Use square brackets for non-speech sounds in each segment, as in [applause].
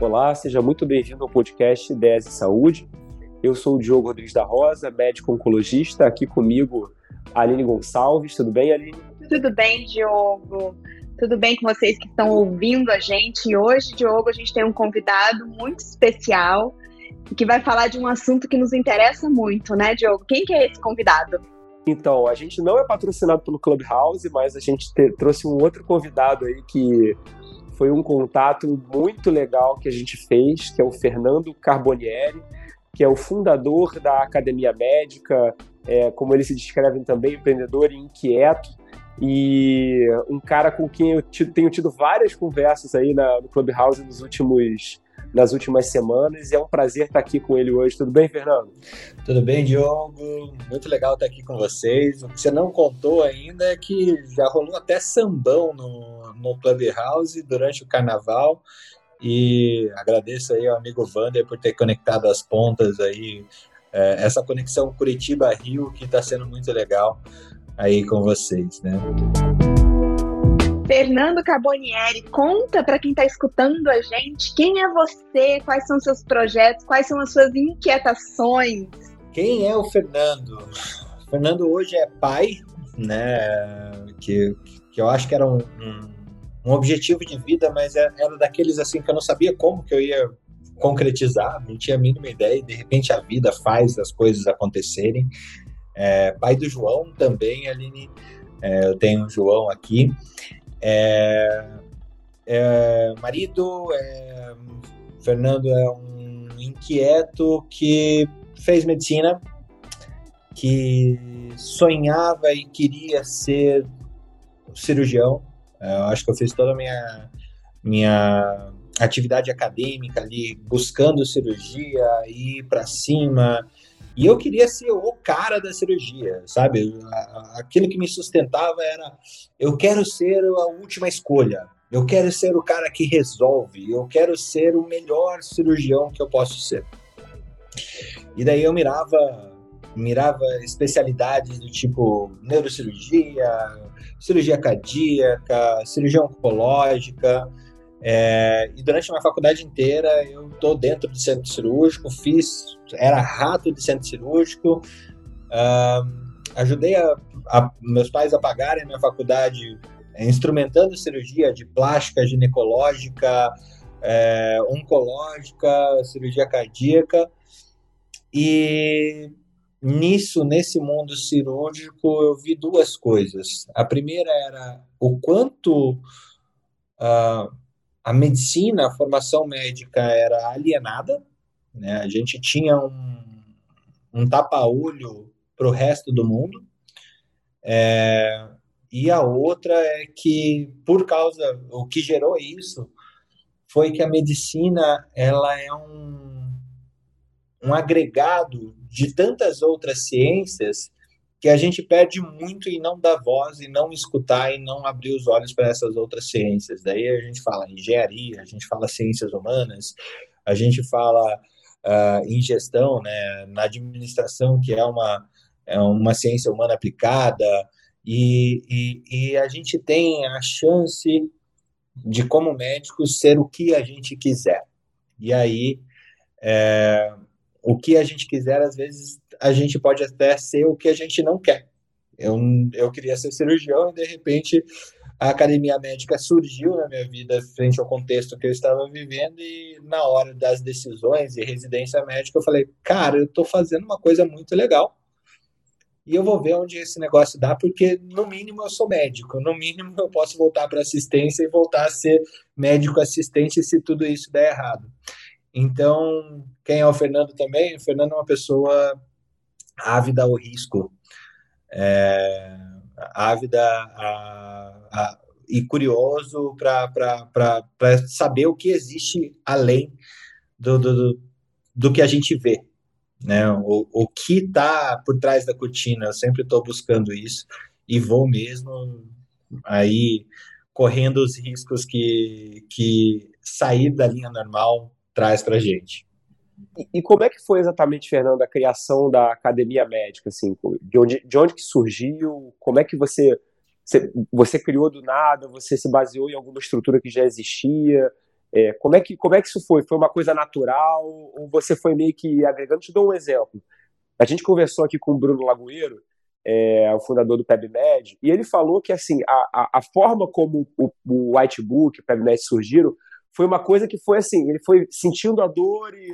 Olá, seja muito bem-vindo ao podcast DS Saúde. Eu sou o Diogo Rodrigues da Rosa, médico oncologista. Aqui comigo, Aline Gonçalves. Tudo bem, Aline? Tudo bem, Diogo. Tudo bem com vocês que estão ouvindo a gente? E hoje, Diogo, a gente tem um convidado muito especial que vai falar de um assunto que nos interessa muito, né, Diogo? Quem que é esse convidado? Então, a gente não é patrocinado pelo Clubhouse, mas a gente te, trouxe um outro convidado aí que foi um contato muito legal que a gente fez, que é o Fernando Carbonieri, que é o fundador da Academia Médica, é, como ele se descreve também, empreendedor e inquieto, e um cara com quem eu tenho tido várias conversas aí na, no Clubhouse nos últimos nas últimas semanas. E é um prazer estar aqui com ele hoje. Tudo bem, Fernando? Tudo bem, Diogo. Muito legal estar aqui com vocês. O que você não contou ainda é que já rolou até sambão no, no Clubhouse durante o carnaval. E agradeço aí ao amigo Vander por ter conectado as pontas aí. É, essa conexão Curitiba-Rio que está sendo muito legal aí com vocês, né? Fernando Carbonieri, conta para quem está escutando a gente quem é você, quais são seus projetos, quais são as suas inquietações. Quem é o Fernando? O Fernando hoje é pai, né? Que, que eu acho que era um, um, um objetivo de vida, mas é, era daqueles assim que eu não sabia como que eu ia concretizar, não tinha a mínima ideia, e de repente a vida faz as coisas acontecerem. É, pai do João também, Aline. É, eu tenho o João aqui. É, é, marido, é, Fernando é um inquieto que fez medicina, que sonhava e queria ser cirurgião. É, eu acho que eu fiz toda a minha, minha atividade acadêmica ali, buscando cirurgia, ir para cima, e eu queria ser o cara da cirurgia, sabe? Aquilo que me sustentava era: eu quero ser a última escolha, eu quero ser o cara que resolve, eu quero ser o melhor cirurgião que eu posso ser. E daí eu mirava mirava especialidades do tipo neurocirurgia, cirurgia cardíaca, cirurgia oncológica. É, e durante uma faculdade inteira eu tô dentro do centro cirúrgico, fiz era rato de centro cirúrgico. Uh, ajudei a, a, meus pais a pagarem a minha faculdade é, instrumentando cirurgia de plástica, ginecológica, é, oncológica, cirurgia cardíaca. E nisso, nesse mundo cirúrgico, eu vi duas coisas. A primeira era o quanto uh, a medicina, a formação médica era alienada né? A gente tinha um, um tapa-olho para o resto do mundo. É, e a outra é que, por causa, o que gerou isso foi que a medicina ela é um, um agregado de tantas outras ciências que a gente perde muito em não dar voz e não escutar e não abrir os olhos para essas outras ciências. Daí a gente fala engenharia, a gente fala ciências humanas, a gente fala uh, em gestão, né, na administração, que é uma, é uma ciência humana aplicada, e, e, e a gente tem a chance de, como médico, ser o que a gente quiser. E aí, é, o que a gente quiser, às vezes, a gente pode até ser o que a gente não quer. Eu, eu queria ser cirurgião e, de repente, a academia médica surgiu na minha vida frente ao contexto que eu estava vivendo e na hora das decisões e residência médica eu falei, cara, eu estou fazendo uma coisa muito legal e eu vou ver onde esse negócio dá, porque no mínimo eu sou médico, no mínimo eu posso voltar para assistência e voltar a ser médico assistente se tudo isso der errado. Então, quem é o Fernando também? O Fernando é uma pessoa ávida ao risco. É, ávida a, a, e curioso para saber o que existe além do, do, do que a gente vê. Né? O, o que está por trás da cortina, eu sempre estou buscando isso e vou mesmo aí correndo os riscos que, que sair da linha normal traz para gente. E, como é que foi exatamente, Fernando, a criação da Academia Médica? Assim, de, onde, de onde que surgiu? Como é que você, você, você criou do nada? Você se baseou em alguma estrutura que já existia? É, como, é que, como é que isso foi? Foi uma coisa natural? Ou você foi meio que agregando? Te dou um exemplo. A gente conversou aqui com o Bruno Lagoeiro, é, o fundador do PebMed, e ele falou que assim a, a, a forma como o, o Whitebook o PebMed surgiram foi uma coisa que foi assim, ele foi sentindo a dor e,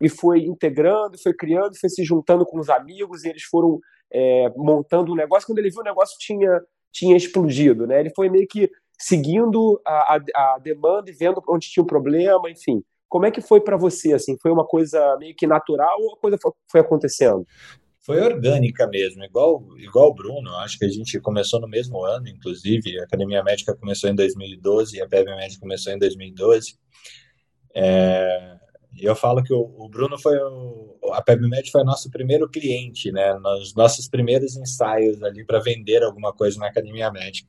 e foi integrando, foi criando, foi se juntando com os amigos, e eles foram é, montando um negócio. Quando ele viu o negócio tinha, tinha explodido, né? Ele foi meio que seguindo a, a, a demanda e vendo onde tinha o problema, enfim. Como é que foi para você? Assim, foi uma coisa meio que natural ou a coisa foi, acontecendo? Foi orgânica mesmo, igual igual o Bruno. Acho que a gente começou no mesmo ano, inclusive. A Academia Médica começou em 2012 e a PEB Médica começou em 2012. É, eu falo que o, o Bruno foi o, a PebMed foi nosso primeiro cliente, né? Nos nossos primeiros ensaios ali para vender alguma coisa na academia médica.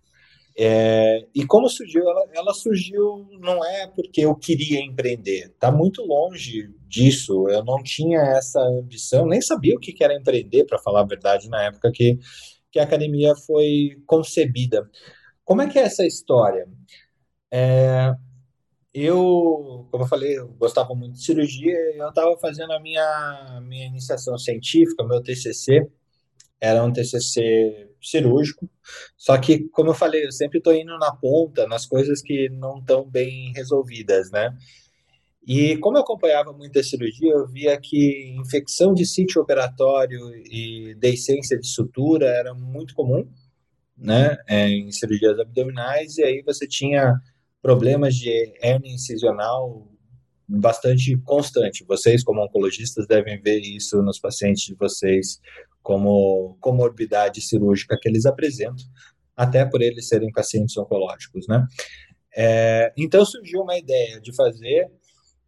É, e como surgiu? Ela, ela, surgiu não é porque eu queria empreender, está muito longe disso. Eu não tinha essa ambição, nem sabia o que era empreender, para falar a verdade, na época que, que a academia foi concebida. Como é que é essa história? É, eu, como eu falei, eu gostava muito de cirurgia, eu estava fazendo a minha, minha iniciação científica, meu TCC, era um TCC cirúrgico, só que, como eu falei, eu sempre estou indo na ponta, nas coisas que não estão bem resolvidas, né? E como eu acompanhava muita cirurgia, eu via que infecção de sítio operatório e deiscência de sutura era muito comum, né, é, em cirurgias abdominais, e aí você tinha problemas de hernia incisional bastante constante. Vocês, como oncologistas, devem ver isso nos pacientes de vocês como comorbidade cirúrgica que eles apresentam, até por eles serem pacientes oncológicos, né? É, então surgiu uma ideia de fazer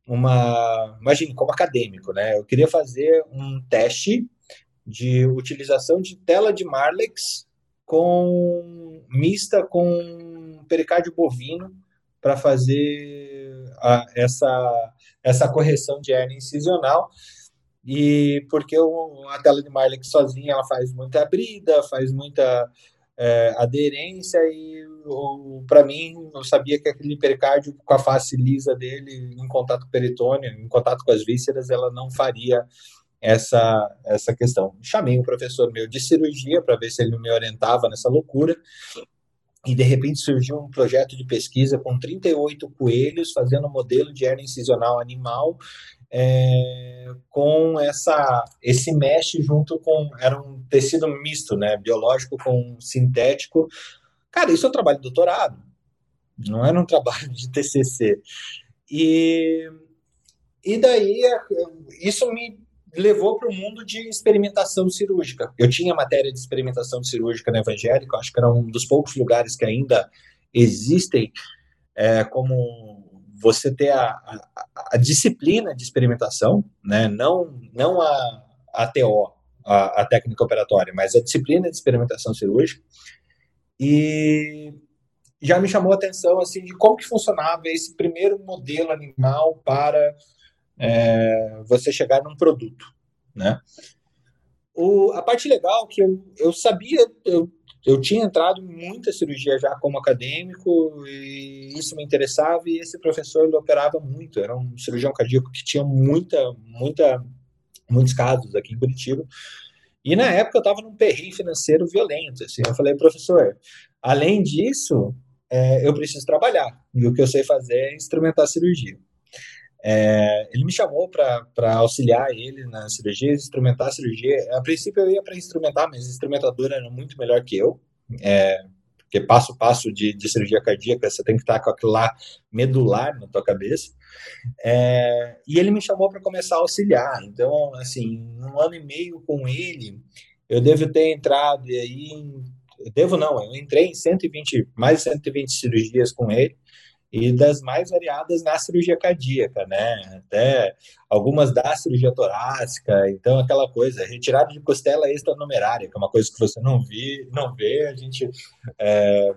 uma, imagine, como acadêmico, né? Eu queria fazer um teste de utilização de tela de Marlex com mista com pericárdio bovino para fazer a, essa essa correção de hernia incisional e porque o, a tela de Marley sozinha ela faz muita abrida, faz muita é, aderência e para mim eu sabia que aquele pericárdio com a face lisa dele em contato com o peritônio, em contato com as vísceras, ela não faria essa essa questão. Chamei um professor meu de cirurgia para ver se ele me orientava nessa loucura. E de repente surgiu um projeto de pesquisa com 38 coelhos fazendo um modelo de hernia incisional animal é, com essa esse mesh junto com era um tecido misto, né, biológico com sintético. Cara, isso é um trabalho de doutorado, não era um [laughs] trabalho de TCC. E e daí isso me levou para o mundo de experimentação cirúrgica. Eu tinha matéria de experimentação cirúrgica no evangélico, acho que era um dos poucos lugares que ainda existem é, como você ter a, a, a, disciplina de experimentação, né? não, não a, a TO, a, a técnica operatória, mas a disciplina de experimentação cirúrgica. E já me chamou a atenção assim de como que funcionava esse primeiro modelo animal para é, você chegar num produto, né? O, a parte legal que eu, eu sabia, eu eu tinha entrado em muita cirurgia já como acadêmico e isso me interessava e esse professor ele operava muito, era um cirurgião cardíaco que tinha muita, muita, muitos casos aqui em Curitiba. E na época eu estava num perrengue financeiro violento, assim, eu falei, professor, além disso, é, eu preciso trabalhar e o que eu sei fazer é instrumentar a cirurgia. É, ele me chamou para auxiliar ele na cirurgia, instrumentar a cirurgia. A princípio eu ia para instrumentar, mas a instrumentadora era muito melhor que eu. É, porque passo a passo de, de, cirurgia cardíaca, você tem que estar com aquilo lá medular na tua cabeça. É, e ele me chamou para começar a auxiliar. Então, assim, um ano e meio com ele, eu devo ter entrado aí em, eu devo não, eu entrei em 120, mais de 120 cirurgias com ele e das mais variadas na cirurgia cardíaca, né? Até algumas da cirurgia torácica, então aquela coisa, retirada de costela extranumerária, que é uma coisa que você não vê, não vê, a gente é,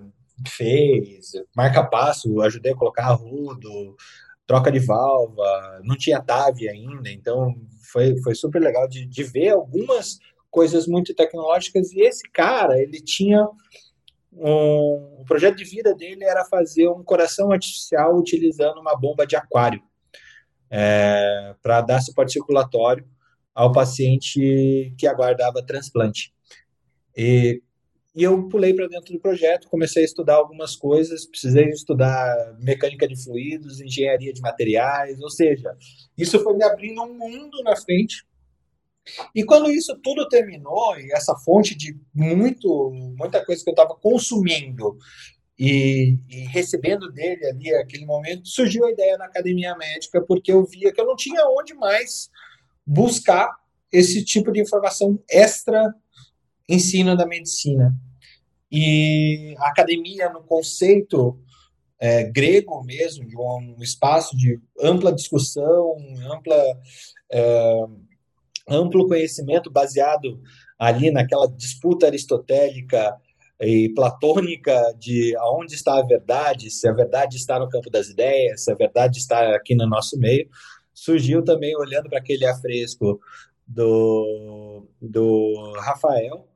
fez, marca passo, ajudei a colocar arrudo, troca de válvula, não tinha TAV ainda, então foi, foi super legal de, de ver algumas coisas muito tecnológicas. E esse cara, ele tinha um, o projeto de vida dele era fazer um coração artificial utilizando uma bomba de aquário é, para dar suporte circulatório ao paciente que aguardava transplante. E, e eu pulei para dentro do projeto, comecei a estudar algumas coisas, precisei estudar mecânica de fluidos, engenharia de materiais, ou seja, isso foi me abrindo um mundo na frente. E quando isso tudo terminou, e essa fonte de muito, muita coisa que eu estava consumindo e, e, recebendo dele ali aquele momento, surgiu a ideia na academia médica, porque eu via que eu não tinha onde mais buscar esse tipo de informação extra ensino da medicina. E a academia, no conceito é, grego mesmo, de um espaço de ampla discussão, ampla, é, amplo conhecimento baseado ali naquela disputa aristotélica e platônica de aonde está a verdade, se a verdade está no campo das ideias, se a verdade está aqui no nosso meio, surgiu também olhando para aquele afresco do, do Rafael,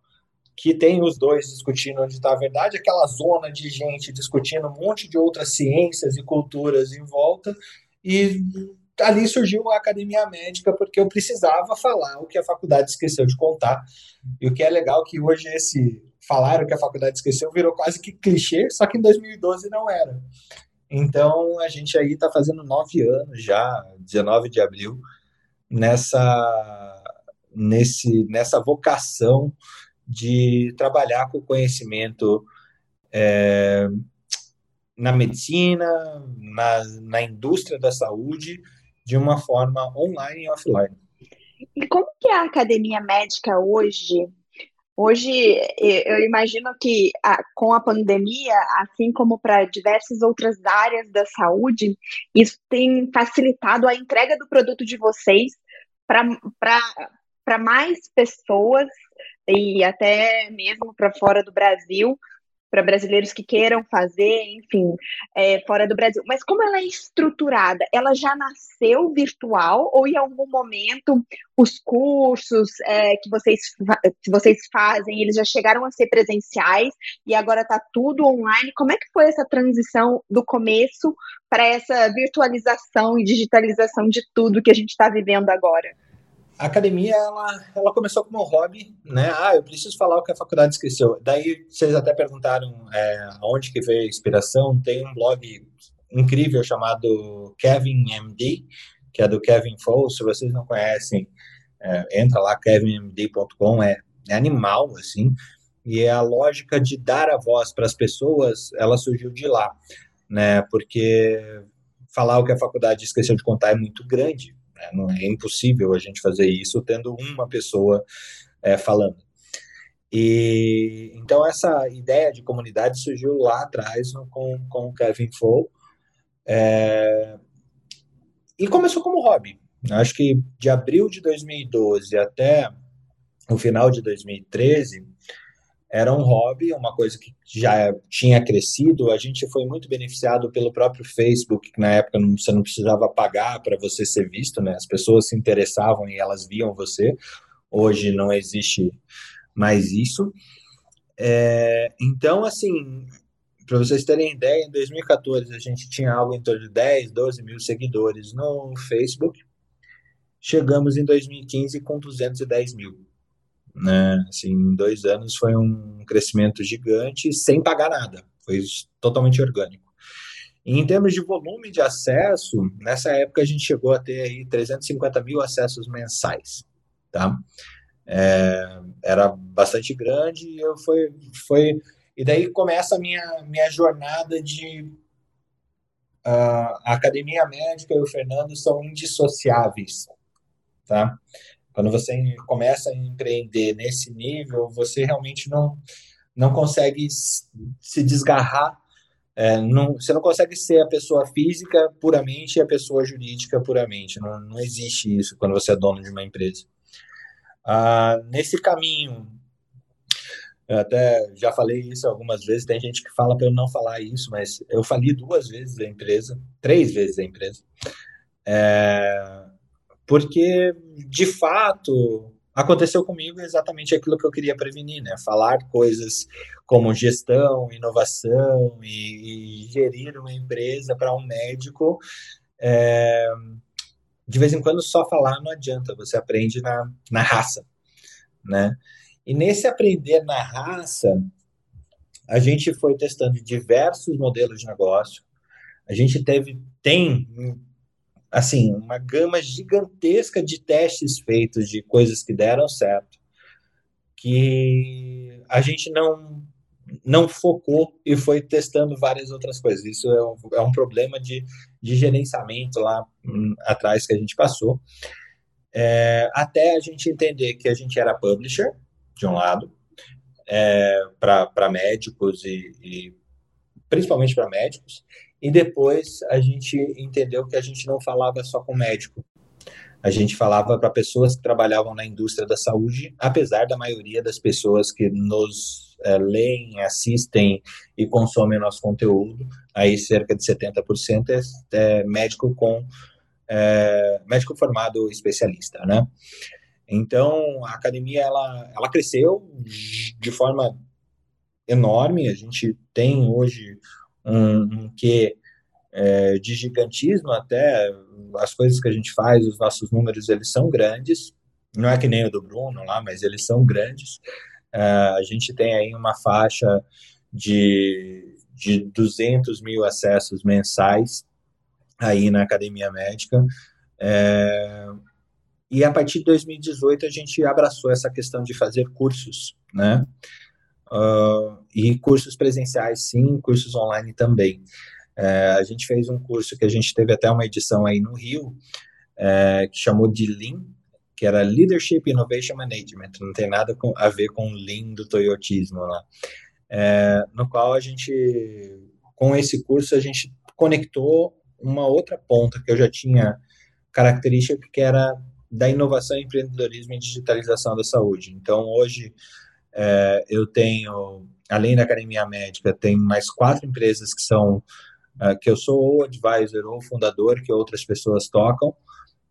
que tem os dois discutindo onde está a verdade, aquela zona de gente discutindo um monte de outras ciências e culturas em volta, e ali surgiu a academia médica, porque eu precisava falar o que a faculdade esqueceu de contar. E o que é legal que hoje esse falar o que a faculdade esqueceu virou quase que clichê, só que em 2012 não era. Então a gente aí está fazendo nove anos já, 19 de abril, nessa, nesse, nessa vocação de trabalhar com conhecimento é, na medicina, na, na indústria da saúde, de uma forma online e offline. E como que é a academia médica hoje? Hoje, eu imagino que com a pandemia, assim como para diversas outras áreas da saúde, isso tem facilitado a entrega do produto de vocês para mais pessoas e até mesmo para fora do Brasil, para brasileiros que queiram fazer, enfim, é, fora do Brasil. Mas como ela é estruturada? Ela já nasceu virtual ou em algum momento os cursos é, que, vocês, que vocês fazem, eles já chegaram a ser presenciais e agora está tudo online? Como é que foi essa transição do começo para essa virtualização e digitalização de tudo que a gente está vivendo agora? A academia ela, ela começou como um hobby, né? Ah, eu preciso falar o que a faculdade esqueceu. Daí vocês até perguntaram é, onde que veio a inspiração. Tem um blog incrível chamado Kevin MD, que é do Kevin Fo. Se vocês não conhecem, é, entra lá kevinmd.com. É, é animal assim. E é a lógica de dar a voz para as pessoas, ela surgiu de lá, né? Porque falar o que a faculdade esqueceu de contar é muito grande né? Não é impossível a gente fazer isso tendo uma pessoa é, falando. E então essa ideia de comunidade surgiu lá atrás com, com o Kevin Fou é, e começou como hobby. Acho que de abril de 2012 até o final de 2013 era um hobby, uma coisa que já tinha crescido. A gente foi muito beneficiado pelo próprio Facebook, que na época não, você não precisava pagar para você ser visto, né? As pessoas se interessavam e elas viam você. Hoje não existe mais isso. É, então, assim, para vocês terem ideia, em 2014 a gente tinha algo em torno de 10, 12 mil seguidores no Facebook. Chegamos em 2015 com 210 mil né? Assim, em dois anos foi um crescimento gigante sem pagar nada, foi totalmente orgânico. E em termos de volume de acesso, nessa época a gente chegou a ter aí 350 mil acessos mensais, tá? É, era bastante grande e eu foi, foi e daí começa a minha, minha jornada de uh, a academia médica e o Fernando são indissociáveis, tá? Quando você começa a empreender nesse nível, você realmente não, não consegue se desgarrar. É, não, você não consegue ser a pessoa física puramente e a pessoa jurídica puramente. Não, não existe isso quando você é dono de uma empresa. Ah, nesse caminho, Eu até já falei isso algumas vezes, tem gente que fala para eu não falar isso, mas eu falei duas vezes a empresa, três vezes a empresa. É, porque, de fato, aconteceu comigo exatamente aquilo que eu queria prevenir, né? Falar coisas como gestão, inovação e, e gerir uma empresa para um médico. É, de vez em quando só falar não adianta, você aprende na, na raça, né? E nesse aprender na raça, a gente foi testando diversos modelos de negócio. A gente teve tem assim, uma gama gigantesca de testes feitos de coisas que deram certo, que a gente não não focou e foi testando várias outras coisas. Isso é um, é um problema de, de gerenciamento lá hum, atrás que a gente passou. É, até a gente entender que a gente era publisher, de um lado, é, para médicos e, e principalmente para médicos, e depois a gente entendeu que a gente não falava só com médico. A gente falava para pessoas que trabalhavam na indústria da saúde, apesar da maioria das pessoas que nos é, leem, assistem e consomem nosso conteúdo, aí cerca de 70% é, é médico com é, médico formado especialista, né? Então a academia ela, ela cresceu de forma enorme. A gente tem hoje um, um que é, de gigantismo até as coisas que a gente faz, os nossos números eles são grandes. Não é que nem o do Bruno lá, mas eles são grandes. É, a gente tem aí uma faixa de, de 200 mil acessos mensais aí na academia médica. É, e a partir de 2018 a gente abraçou essa questão de fazer cursos, né? Uh, e cursos presenciais, sim, cursos online também. É, a gente fez um curso que a gente teve até uma edição aí no Rio, é, que chamou de Lean, que era Leadership Innovation Management, não tem nada com, a ver com Lean do Toyotismo lá. É, no qual a gente, com esse curso, a gente conectou uma outra ponta que eu já tinha característica, que era da inovação, empreendedorismo e digitalização da saúde. Então, hoje, é, eu tenho, além da Academia Médica, tem mais quatro empresas que são, uh, que eu sou ou advisor ou fundador, que outras pessoas tocam,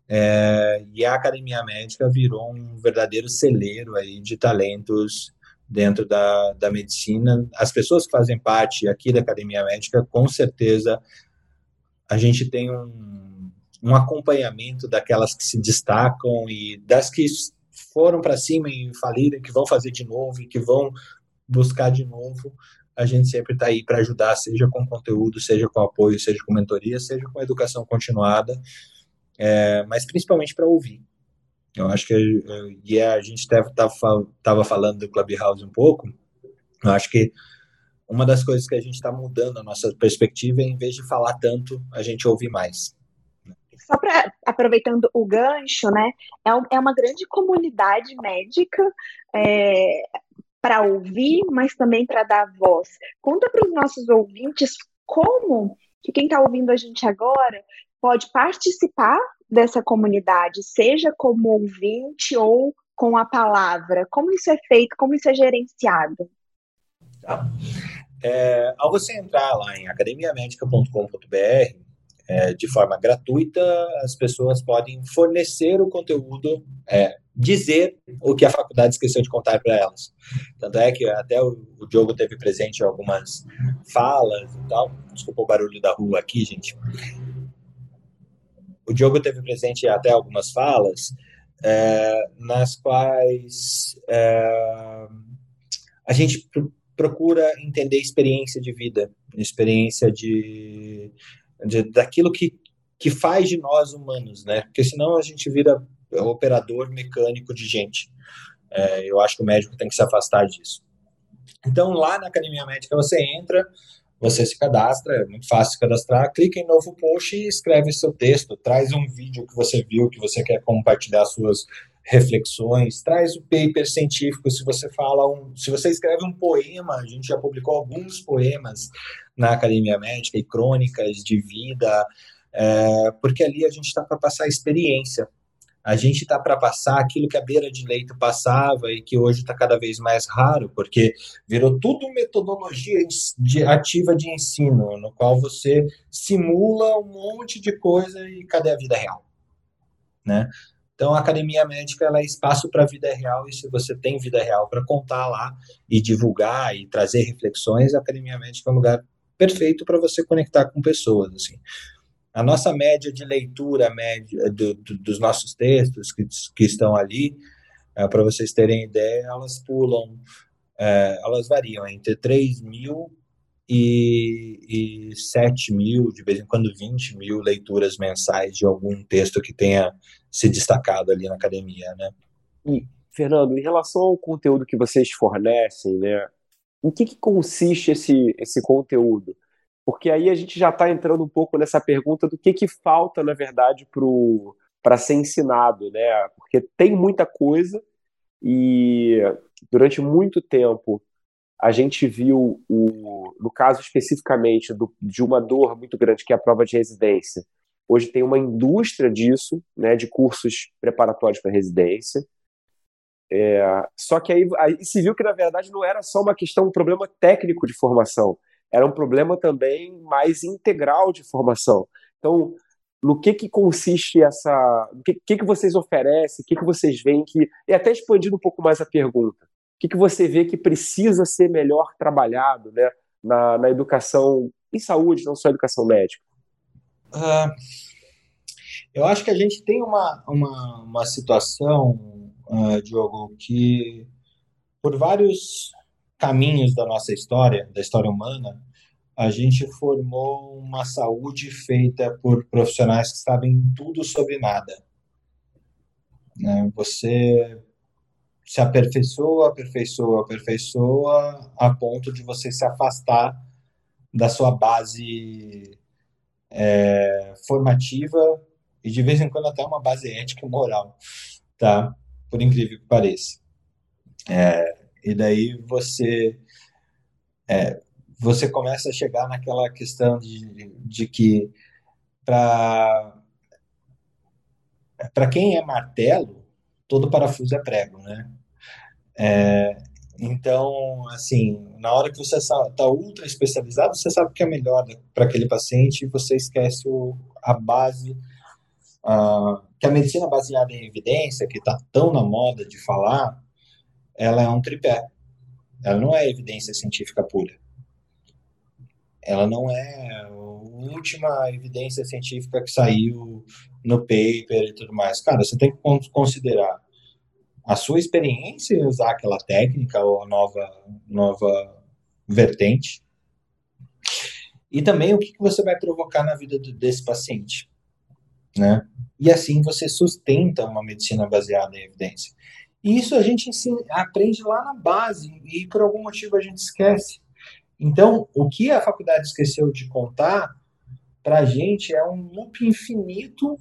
é, e a Academia Médica virou um verdadeiro celeiro aí de talentos dentro da, da medicina. As pessoas que fazem parte aqui da Academia Médica, com certeza, a gente tem um, um acompanhamento daquelas que se destacam e das que foram para cima e faliram, que vão fazer de novo e que vão buscar de novo, a gente sempre está aí para ajudar, seja com conteúdo, seja com apoio, seja com mentoria, seja com educação continuada, é, mas principalmente para ouvir. Eu acho que e a gente estava falando do Clubhouse um pouco. Eu acho que uma das coisas que a gente está mudando a nossa perspectiva é, em vez de falar tanto, a gente ouvir mais só para aproveitando o gancho, né? É, é uma grande comunidade médica é, para ouvir, mas também para dar voz. Conta para os nossos ouvintes como que quem está ouvindo a gente agora pode participar dessa comunidade, seja como ouvinte ou com a palavra. Como isso é feito, como isso é gerenciado? Tá. É, ao você entrar lá em academiamedica.com.br, é, de forma gratuita, as pessoas podem fornecer o conteúdo, é, dizer o que a faculdade esqueceu de contar para elas. Tanto é que até o, o Diogo teve presente algumas falas e tal. Desculpa o barulho da rua aqui, gente. O Diogo teve presente até algumas falas é, nas quais é, a gente procura entender experiência de vida, experiência de de, daquilo que, que faz de nós humanos, né? Porque senão a gente vira operador mecânico de gente. É, eu acho que o médico tem que se afastar disso. Então, lá na Academia Médica, você entra, você se cadastra, é muito fácil se cadastrar, clica em novo post e escreve seu texto, traz um vídeo que você viu, que você quer compartilhar suas reflexões, traz o paper científico, se você fala um, se você escreve um poema, a gente já publicou alguns poemas na Academia Médica e crônicas de vida, é, porque ali a gente está para passar experiência. a gente está para passar aquilo que a beira de leito passava e que hoje está cada vez mais raro, porque virou tudo metodologia de, ativa de ensino, no qual você simula um monte de coisa e cadê a vida real? Né? Então, a academia médica ela é espaço para a vida real, e se você tem vida real para contar lá e divulgar e trazer reflexões, a academia médica é um lugar perfeito para você conectar com pessoas. Assim. A nossa média de leitura média do, do, dos nossos textos que, que estão ali, é, para vocês terem ideia, elas pulam, é, elas variam entre 3 mil e, e 7 mil, de vez em quando 20 mil leituras mensais de algum texto que tenha se destacado ali na academia, né? E, Fernando, em relação ao conteúdo que vocês fornecem, né, em que, que consiste esse, esse conteúdo? Porque aí a gente já está entrando um pouco nessa pergunta do que, que falta, na verdade, para ser ensinado, né? Porque tem muita coisa e durante muito tempo a gente viu, o, no caso especificamente do, de uma dor muito grande, que é a prova de residência. Hoje tem uma indústria disso, né, de cursos preparatórios para residência. É, só que aí, aí se viu que, na verdade, não era só uma questão, um problema técnico de formação era um problema também mais integral de formação. Então, no que que consiste essa, o que, que que vocês oferecem, o que que vocês veem que, e até expandindo um pouco mais a pergunta, o que que você vê que precisa ser melhor trabalhado, né, na, na educação em saúde, não só educação médica? Uh, eu acho que a gente tem uma, uma, uma situação, uh, Diogo, que por vários caminhos da nossa história, da história humana, a gente formou uma saúde feita por profissionais que sabem tudo sobre nada. Né? Você se aperfeiçoa, aperfeiçoa, aperfeiçoa, a ponto de você se afastar da sua base é, formativa e de vez em quando até uma base ética e moral, tá? Por incrível que pareça. É, e daí você é, você começa a chegar naquela questão de, de que para para quem é martelo todo parafuso é prego, né? É, então, assim, na hora que você está ultra especializado, você sabe que é melhor para aquele paciente e você esquece o, a base, uh, que a medicina baseada em evidência, que está tão na moda de falar, ela é um tripé. Ela não é evidência científica pura. Ela não é a última evidência científica que saiu no paper e tudo mais. Cara, você tem que considerar a sua experiência em usar aquela técnica ou a nova, nova vertente. E também o que você vai provocar na vida desse paciente. Né? E assim você sustenta uma medicina baseada em evidência. E isso a gente ensina, aprende lá na base e por algum motivo a gente esquece. Então, o que a faculdade esqueceu de contar para a gente é um loop infinito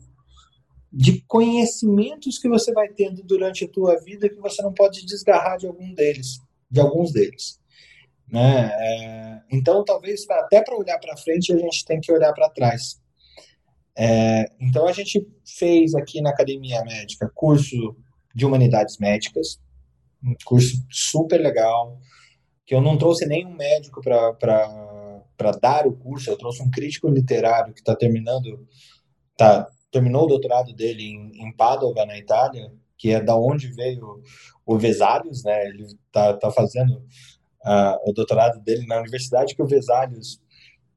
de conhecimentos que você vai tendo durante a tua vida que você não pode desgarrar de algum deles, de alguns deles. Né? É, então, talvez até para olhar para frente a gente tem que olhar para trás. É, então, a gente fez aqui na Academia Médica curso de Humanidades Médicas, um curso super legal, que eu não trouxe nenhum médico para dar o curso, eu trouxe um crítico literário que está terminando, tá, terminou o doutorado dele em, em Padova, na Itália, que é da onde veio o Vesalius, né? Ele está tá fazendo uh, o doutorado dele na universidade que o Vesalius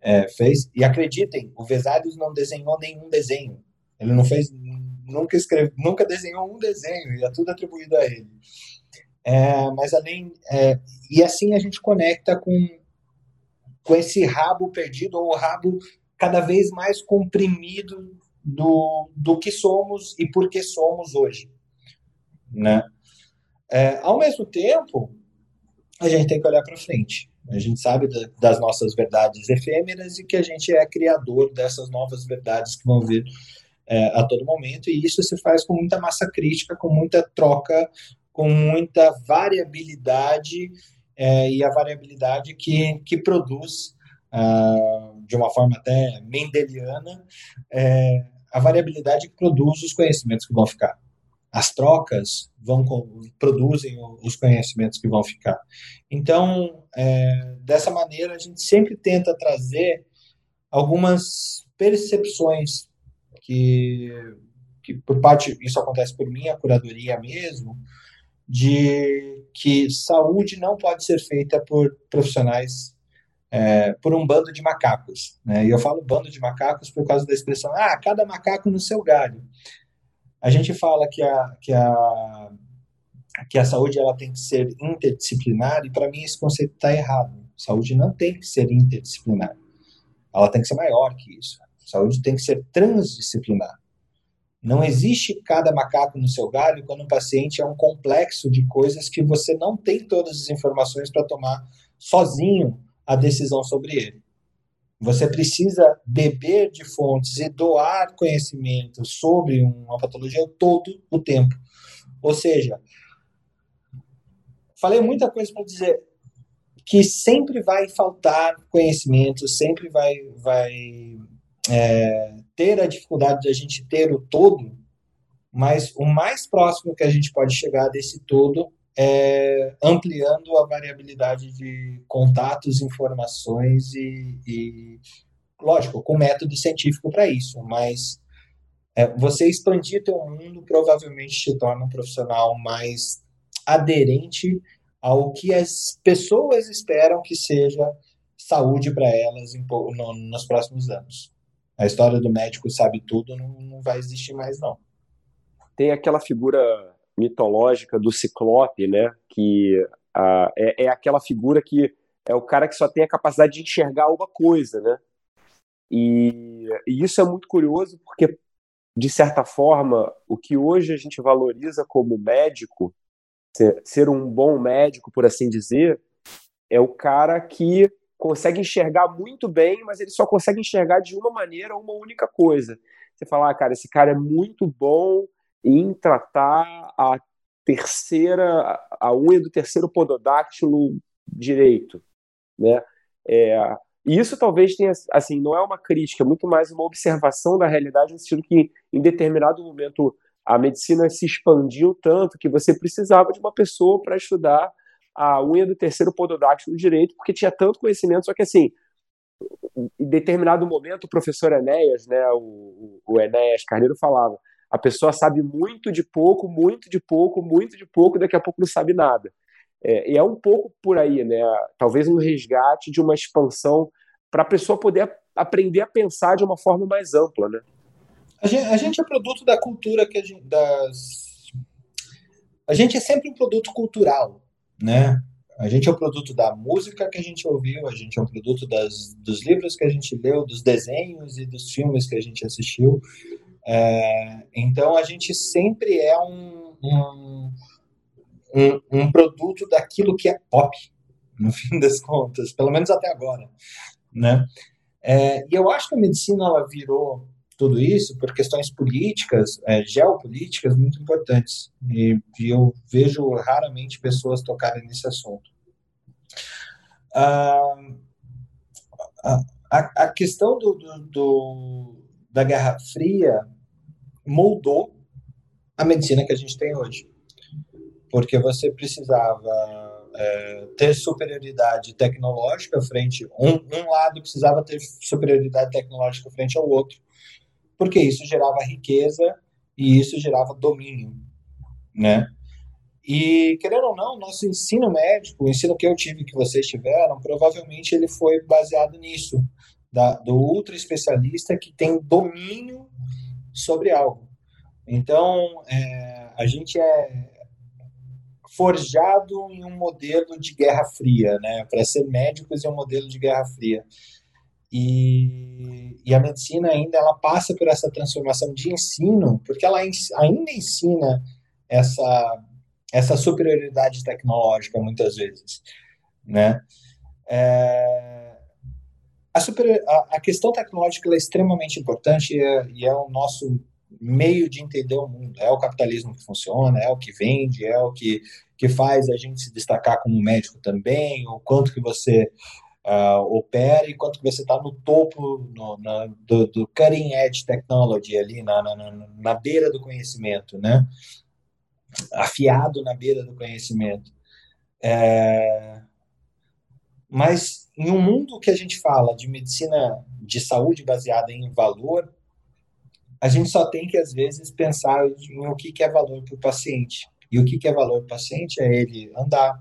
é, fez. E acreditem, o Vesalius não desenhou nenhum desenho. Ele não fez nunca escreve, nunca desenhou um desenho, e é tudo atribuído a ele. É, mas além é, e assim a gente conecta com com esse rabo perdido ou o rabo cada vez mais comprimido do, do que somos e por que somos hoje, né? É, ao mesmo tempo, a gente tem que olhar para frente. A gente sabe da, das nossas verdades efêmeras e que a gente é criador dessas novas verdades que vão vir é, a todo momento, e isso se faz com muita massa crítica, com muita troca, com muita variabilidade, é, e a variabilidade que, que produz, uh, de uma forma até mendeliana, é, a variabilidade que produz os conhecimentos que vão ficar. as trocas vão produzem os conhecimentos que vão ficar. Então, é, dessa maneira, a gente sempre tenta trazer algumas percepções que, que por parte isso acontece por mim, a curadoria mesmo, de que saúde não pode ser feita por profissionais é, por um bando de macacos. Né? E eu falo bando de macacos por causa da expressão, ah, cada macaco no seu galho. A gente fala que a, que a, que a saúde ela tem que ser interdisciplinar, e para mim esse conceito está errado. Saúde não tem que ser interdisciplinar. Ela tem que ser maior que isso. Saúde tem que ser transdisciplinar. Não existe cada macaco no seu galho quando um paciente é um complexo de coisas que você não tem todas as informações para tomar sozinho a decisão sobre ele. Você precisa beber de fontes e doar conhecimento sobre uma patologia todo o tempo. Ou seja, falei muita coisa para dizer que sempre vai faltar conhecimento, sempre vai, vai é, ter a dificuldade de a gente ter o todo, mas o mais próximo que a gente pode chegar desse todo é, ampliando a variabilidade de contatos, informações e, e lógico, com método científico para isso, mas é, você expandir teu mundo provavelmente te torna um profissional mais aderente ao que as pessoas esperam que seja saúde para elas em, no, nos próximos anos. A história do médico sabe tudo não, não vai existir mais, não. Tem aquela figura mitológica do Ciclope, né? Que é, é, aquela figura que é o cara que só tem a capacidade de enxergar uma coisa, né? E, e isso é muito curioso porque, de certa forma, o que hoje a gente valoriza como médico, ser, ser um bom médico, por assim dizer, é o cara que consegue enxergar muito bem, mas ele só consegue enxergar de uma maneira, uma única coisa. Você fala, ah, cara, esse cara é muito bom em tratar a terceira, a unha do terceiro pododáctilo direito, né? É, e isso talvez tenha, assim, não é uma crítica, é muito mais uma observação da realidade no sentido que em determinado momento a medicina se expandiu tanto que você precisava de uma pessoa para estudar a unha do terceiro pododáctilo direito, porque tinha tanto conhecimento, só que assim, em determinado momento o professor Enéas, né, o, o Enéas Carneiro falava, a pessoa sabe muito de pouco, muito de pouco, muito de pouco, daqui a pouco não sabe nada. É, e é um pouco por aí, né? Talvez um resgate de uma expansão para a pessoa poder aprender a pensar de uma forma mais ampla, né? A gente, a gente é produto da cultura que a gente, das a gente é sempre um produto cultural, né? A gente é um produto da música que a gente ouviu, a gente é um produto das, dos livros que a gente leu, dos desenhos e dos filmes que a gente assistiu. É, então a gente sempre é um, um, um, produto daquilo que é pop, no [laughs] fim das contas, pelo menos até agora, né? É, e eu acho que a medicina ela virou tudo isso por questões políticas, é, geopolíticas muito importantes. E, e, eu vejo raramente pessoas tocarem nesse assunto. Ah, a, a, questão do, do, do, da Guerra Fria moldou a medicina que a gente tem hoje. Porque você precisava é, ter superioridade tecnológica frente. Um, um lado precisava ter superioridade tecnológica frente ao outro, porque isso gerava riqueza e isso gerava domínio, né? E, querendo ou não, nosso ensino médico, o ensino que eu tive que vocês tiveram, provavelmente ele foi baseado nisso, da, do ultra especialista que tem domínio sobre algo. Então, é, a gente é forjado em um modelo de Guerra Fria, né? Para ser médicos é um modelo de Guerra Fria. E, e, a medicina ainda ela passa por essa transformação de ensino, porque ela ainda ensina essa essa superioridade tecnológica muitas vezes, né? É, a, super, a, a, questão tecnológica é extremamente importante e é, e é o nosso meio de entender o mundo. É o capitalismo que funciona, é o que vende, é o que, que faz a gente se destacar como médico também, o quanto que você uh, opera e quanto que você está no topo no, na, do, do, cutting edge technology ali, na, na, na, beira do conhecimento, né? afiado na beira do conhecimento. É, mas em um mundo que a gente fala de medicina de saúde baseada em valor, a gente só tem que, às vezes, pensar em o que, que é valor para o paciente. E o que, que é valor para o paciente é ele andar,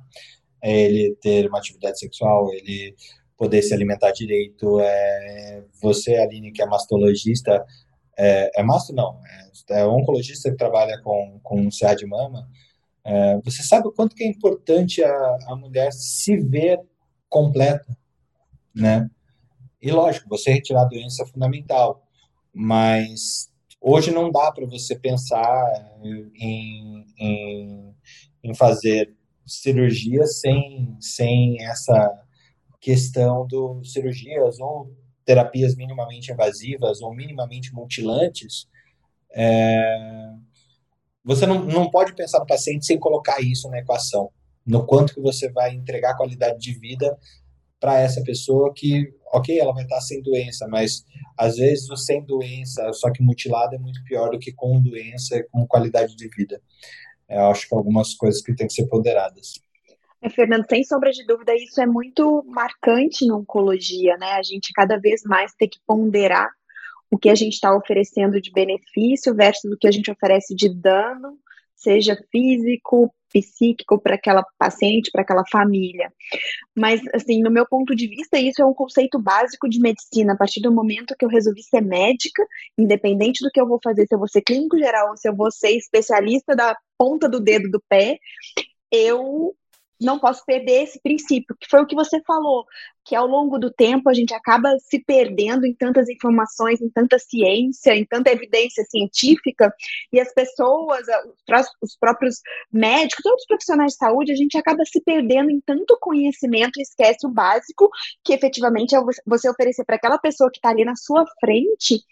é ele ter uma atividade sexual, ele poder se alimentar direito. É, você, Aline, que é mastologista, é, é masto não, é, é oncologista que trabalha com, com CA de mama, é, você sabe o quanto que é importante a, a mulher se ver completa, né? E lógico, você retirar a doença é fundamental, mas hoje não dá para você pensar em, em, em fazer cirurgia sem, sem essa questão do cirurgias ou terapias minimamente invasivas ou minimamente mutilantes, é, você não, não pode pensar no paciente sem colocar isso na equação, no quanto que você vai entregar qualidade de vida para essa pessoa que, ok, ela vai estar sem doença, mas às vezes o sem doença, só que mutilado, é muito pior do que com doença e com qualidade de vida. Eu acho que algumas coisas que têm que ser ponderadas. É, Fernando, sem sombra de dúvida, isso é muito marcante na oncologia, né? A gente cada vez mais tem que ponderar o que a gente está oferecendo de benefício versus o que a gente oferece de dano, seja físico, psíquico para aquela paciente, para aquela família. Mas, assim, no meu ponto de vista, isso é um conceito básico de medicina. A partir do momento que eu resolvi ser médica, independente do que eu vou fazer, se eu vou ser clínico geral ou se eu vou ser especialista da ponta do dedo do pé, eu não posso perder esse princípio, que foi o que você falou, que ao longo do tempo a gente acaba se perdendo em tantas informações, em tanta ciência, em tanta evidência científica, e as pessoas, os próprios médicos, todos os profissionais de saúde, a gente acaba se perdendo em tanto conhecimento e esquece o básico, que efetivamente é você oferecer para aquela pessoa que está ali na sua frente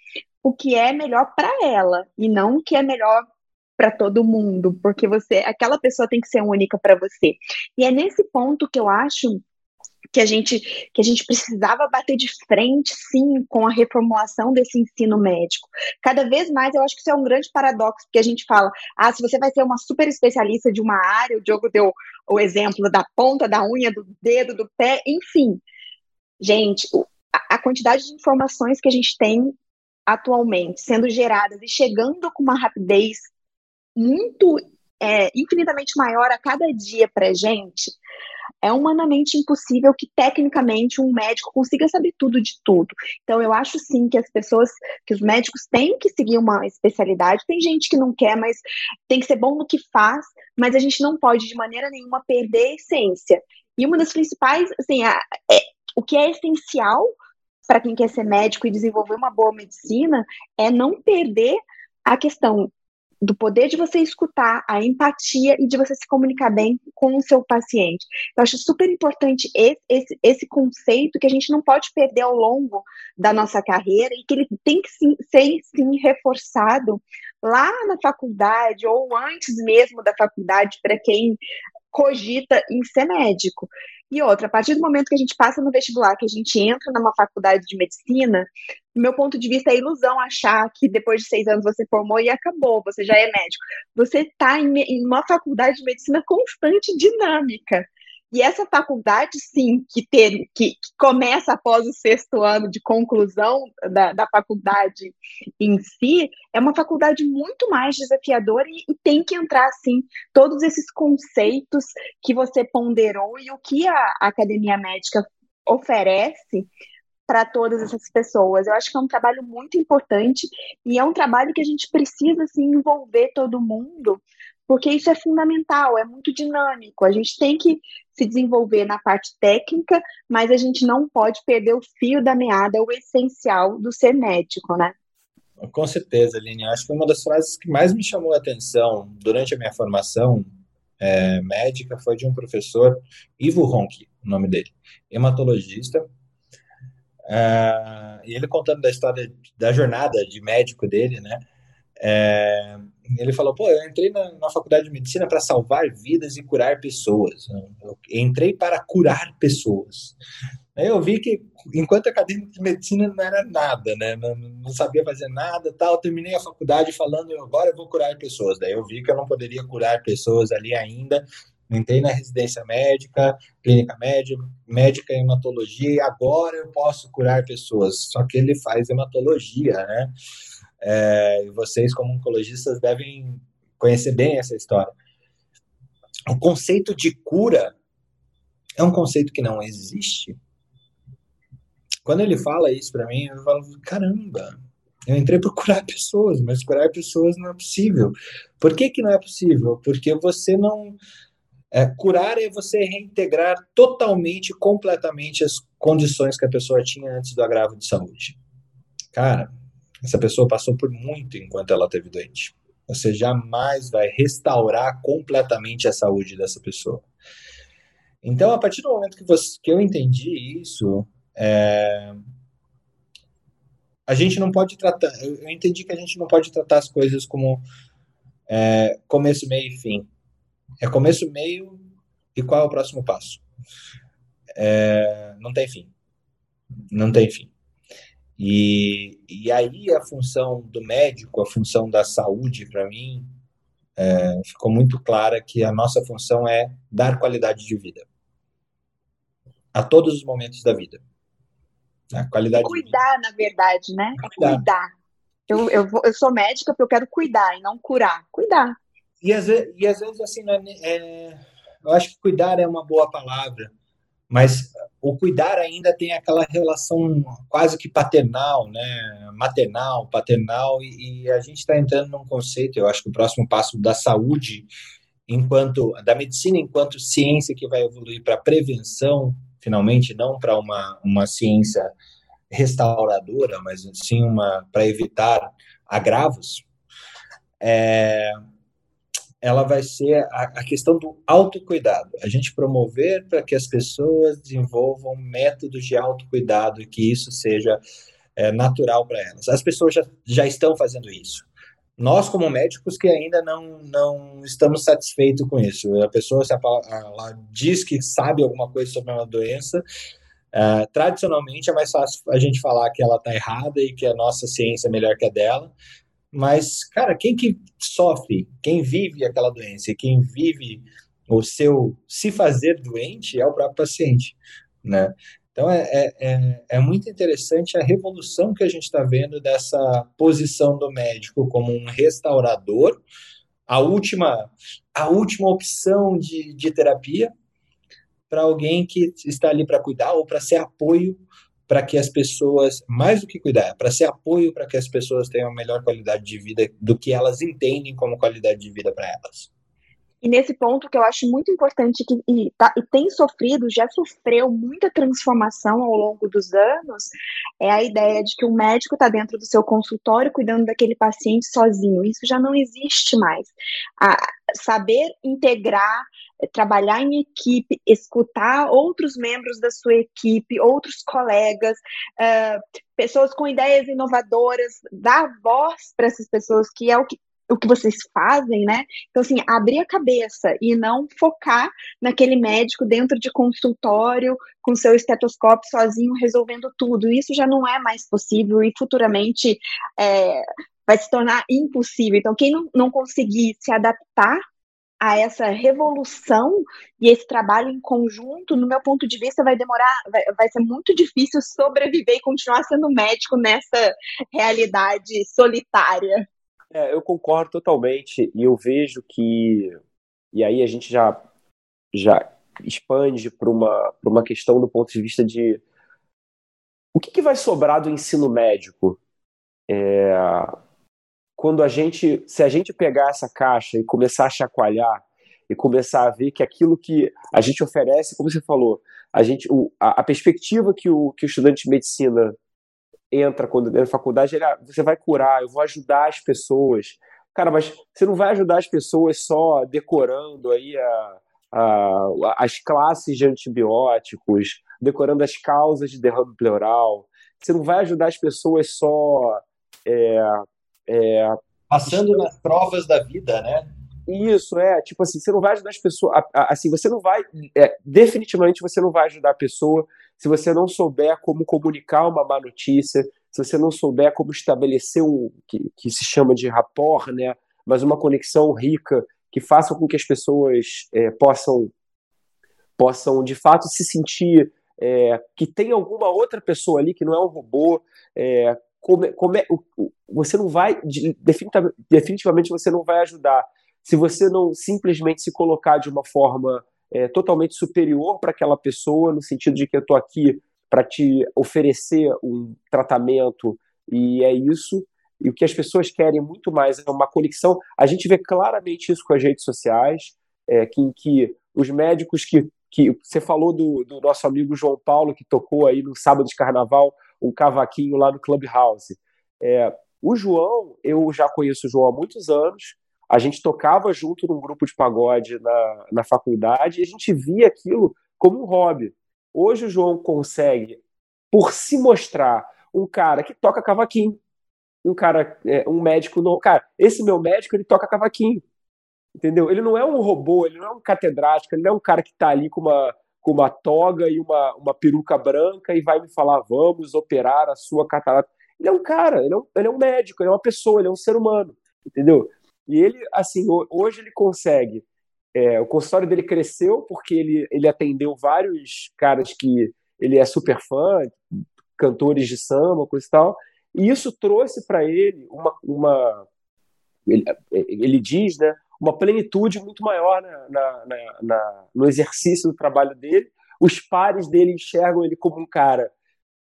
o que é melhor para ela, e não o que é melhor para todo mundo, porque você, aquela pessoa tem que ser única para você. E é nesse ponto que eu acho que a gente que a gente precisava bater de frente, sim, com a reformulação desse ensino médico. Cada vez mais eu acho que isso é um grande paradoxo, porque a gente fala, ah, se você vai ser uma super especialista de uma área, o Diogo deu o exemplo da ponta da unha, do dedo, do pé, enfim. Gente, a quantidade de informações que a gente tem atualmente sendo geradas e chegando com uma rapidez muito, é, infinitamente maior a cada dia para gente, é humanamente impossível que tecnicamente um médico consiga saber tudo de tudo. Então eu acho sim que as pessoas, que os médicos têm que seguir uma especialidade. Tem gente que não quer, mas tem que ser bom no que faz, mas a gente não pode de maneira nenhuma perder a essência. E uma das principais, assim, a, é, o que é essencial para quem quer ser médico e desenvolver uma boa medicina é não perder a questão do poder de você escutar, a empatia e de você se comunicar bem com o seu paciente. Eu acho super importante esse, esse, esse conceito que a gente não pode perder ao longo da nossa carreira e que ele tem que sim, ser sim reforçado lá na faculdade ou antes mesmo da faculdade para quem cogita em ser médico. E outra, a partir do momento que a gente passa no vestibular, que a gente entra numa faculdade de medicina, do meu ponto de vista é ilusão achar que depois de seis anos você formou e acabou, você já é médico. Você está em, uma faculdade de medicina constante, dinâmica. E essa faculdade, sim, que, ter, que, que, começa após o sexto ano de conclusão da, da faculdade em si, é uma faculdade muito mais desafiadora e, e, tem que entrar, sim, todos esses conceitos que você ponderou e o que a, a academia médica oferece para todas essas pessoas. Eu acho que é um trabalho muito importante e é um trabalho que a gente precisa assim, envolver todo mundo, porque isso é fundamental, é muito dinâmico. A gente tem que se desenvolver na parte técnica, mas a gente não pode perder o fio da meada, o essencial do ser médico, né? Com certeza, Aline. Acho que uma das frases que mais me chamou a atenção durante a minha formação é, médica foi de um professor, Ivo Ronchi, o nome dele, hematologista. É, e ele contando da história da jornada de médico dele, né? É, ele falou: pô, eu entrei na, na faculdade de medicina para salvar vidas e curar pessoas. Eu entrei para curar pessoas. Aí eu vi que, enquanto acadêmico de medicina, não era nada, né? Não, não sabia fazer nada tal. terminei a faculdade falando, agora eu vou curar pessoas. Daí eu vi que eu não poderia curar pessoas ali ainda. Entrei na residência médica, clínica médica, médica hematologia, e agora eu posso curar pessoas. Só que ele faz hematologia, né? É, vocês, como oncologistas, devem conhecer bem essa história. O conceito de cura é um conceito que não existe. Quando ele fala isso para mim, eu falo, caramba, eu entrei para curar pessoas, mas curar pessoas não é possível. Por que, que não é possível? Porque você não. É, curar é você reintegrar totalmente, completamente as condições que a pessoa tinha antes do agravo de saúde. Cara, essa pessoa passou por muito enquanto ela teve doente. Você jamais vai restaurar completamente a saúde dessa pessoa. Então, a partir do momento que, você, que eu entendi isso, é, a gente não pode tratar. Eu entendi que a gente não pode tratar as coisas como é, começo, meio e fim. É começo, meio e qual é o próximo passo. É, não tem fim. Não tem fim. E, e aí a função do médico, a função da saúde, para mim, é, ficou muito clara que a nossa função é dar qualidade de vida a todos os momentos da vida. A qualidade cuidar, na verdade, né? É cuidar. cuidar. Eu, eu, eu sou médica porque eu quero cuidar e não curar. Cuidar. E às vezes, e às vezes assim, é, é, eu acho que cuidar é uma boa palavra, mas o cuidar ainda tem aquela relação quase que paternal, né? Maternal, paternal, e, e a gente está entrando num conceito, eu acho que o próximo passo da saúde, enquanto da medicina enquanto ciência que vai evoluir para prevenção finalmente não para uma, uma ciência restauradora, mas sim uma para evitar agravos, é, ela vai ser a, a, questão do autocuidado. A gente promover para que as pessoas desenvolvam métodos de autocuidado e que isso seja é, natural para elas. As pessoas já, já estão fazendo isso nós como médicos que ainda não, não estamos satisfeitos com isso. A pessoa se ela diz que sabe alguma coisa sobre uma doença, uh, tradicionalmente é mais fácil a gente falar que ela está errada e que a nossa ciência é melhor que a dela, mas, cara, quem que sofre, quem vive aquela doença quem vive o seu se fazer doente é o próprio paciente, né? Então, é, é, é, é muito interessante a revolução que a gente está vendo dessa posição do médico como um restaurador, a última, a última opção de, de terapia para alguém que está ali para cuidar ou para ser apoio para que as pessoas, mais do que cuidar, para ser apoio para que as pessoas tenham melhor qualidade de vida do que elas entendem como qualidade de vida para elas. E nesse ponto que eu acho muito importante que e, tá, e tem sofrido, já sofreu muita transformação ao longo dos anos, é a ideia de que o médico está dentro do seu consultório cuidando daquele paciente sozinho. Isso já não existe mais. A, saber integrar, trabalhar em equipe, escutar outros membros da sua equipe, outros colegas, uh, pessoas com ideias inovadoras, dar voz para essas pessoas, que é o que o que vocês fazem, né? Então, assim, abrir a cabeça e não focar naquele médico dentro de consultório, com seu estetoscópio sozinho, resolvendo tudo. Isso já não é mais possível e futuramente é, vai se tornar impossível. Então, quem não, não conseguir se adaptar a essa revolução e esse trabalho em conjunto, no meu ponto de vista, vai demorar, vai, vai ser muito difícil sobreviver e continuar sendo médico nessa realidade solitária. É, eu concordo totalmente e eu vejo que e aí a gente já já expande para uma para uma questão do ponto de vista de o que, que vai sobrar do ensino médico é, quando a gente se a gente pegar essa caixa e começar a chacoalhar e começar a ver que aquilo que a gente oferece, como você falou, a gente o, a, a perspectiva que o que o estudante de medicina entra quando entra na faculdade, ele, ah, você vai curar, eu vou ajudar as pessoas. Cara, mas você não vai ajudar as pessoas só decorando aí a, a, as classes de antibióticos, decorando as causas de derrame pleural. Você não vai ajudar as pessoas só é, é, passando nas provas da vida, né? Isso, é, tipo assim, você não vai ajudar as pessoas, assim, você não vai, é, definitivamente você não vai ajudar a pessoa se você não souber como comunicar uma má notícia, se você não souber como estabelecer um, que, que se chama de rapport, né, mas uma conexão rica que faça com que as pessoas é, possam, possam de fato se sentir é, que tem alguma outra pessoa ali que não é um robô, é, como, como é, você não vai, definitivamente você não vai ajudar se você não simplesmente se colocar de uma forma é, totalmente superior para aquela pessoa, no sentido de que eu estou aqui para te oferecer um tratamento e é isso. E o que as pessoas querem muito mais é uma conexão. A gente vê claramente isso com as redes sociais, é, que, em que os médicos que, que você falou do, do nosso amigo João Paulo que tocou aí no sábado de carnaval um cavaquinho lá no Clubhouse. É, o João, eu já conheço o João há muitos anos. A gente tocava junto num grupo de pagode na, na faculdade e a gente via aquilo como um hobby. Hoje o João consegue, por se mostrar um cara que toca cavaquinho, um cara, é, um médico, não, cara, esse meu médico ele toca cavaquinho, entendeu? Ele não é um robô, ele não é um catedrático, ele não é um cara que está ali com uma com uma toga e uma, uma peruca branca e vai me falar, vamos operar a sua catarata. Ele é um cara, ele é um, ele é um médico, ele é uma pessoa, ele é um ser humano, entendeu? E ele, assim, hoje ele consegue. É, o consultório dele cresceu porque ele, ele atendeu vários caras que ele é super fã, cantores de samba, coisa e tal, e isso trouxe para ele uma. uma ele, ele diz, né, uma plenitude muito maior na, na, na, no exercício do trabalho dele. Os pares dele enxergam ele como um cara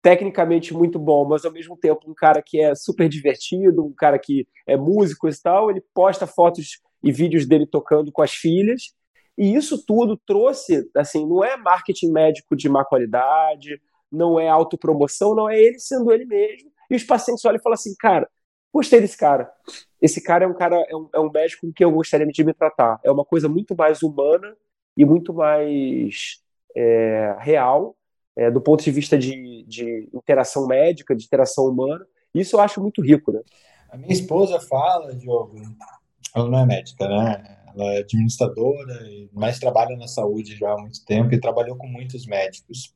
tecnicamente muito bom, mas ao mesmo tempo um cara que é super divertido, um cara que é músico e tal. Ele posta fotos e vídeos dele tocando com as filhas. E isso tudo trouxe, assim, não é marketing médico de má qualidade, não é autopromoção, não é ele sendo ele mesmo. E os pacientes olham e falam assim, cara, gostei desse cara. Esse cara é um cara, é um, é um médico que eu gostaria de me tratar. É uma coisa muito mais humana e muito mais é, real é, do ponto de vista de, de interação médica, de interação humana. Isso eu acho muito rico, né? A minha esposa fala, Diogo, ela não é médica, né? Ela é administradora, mas trabalha na saúde já há muito tempo e trabalhou com muitos médicos.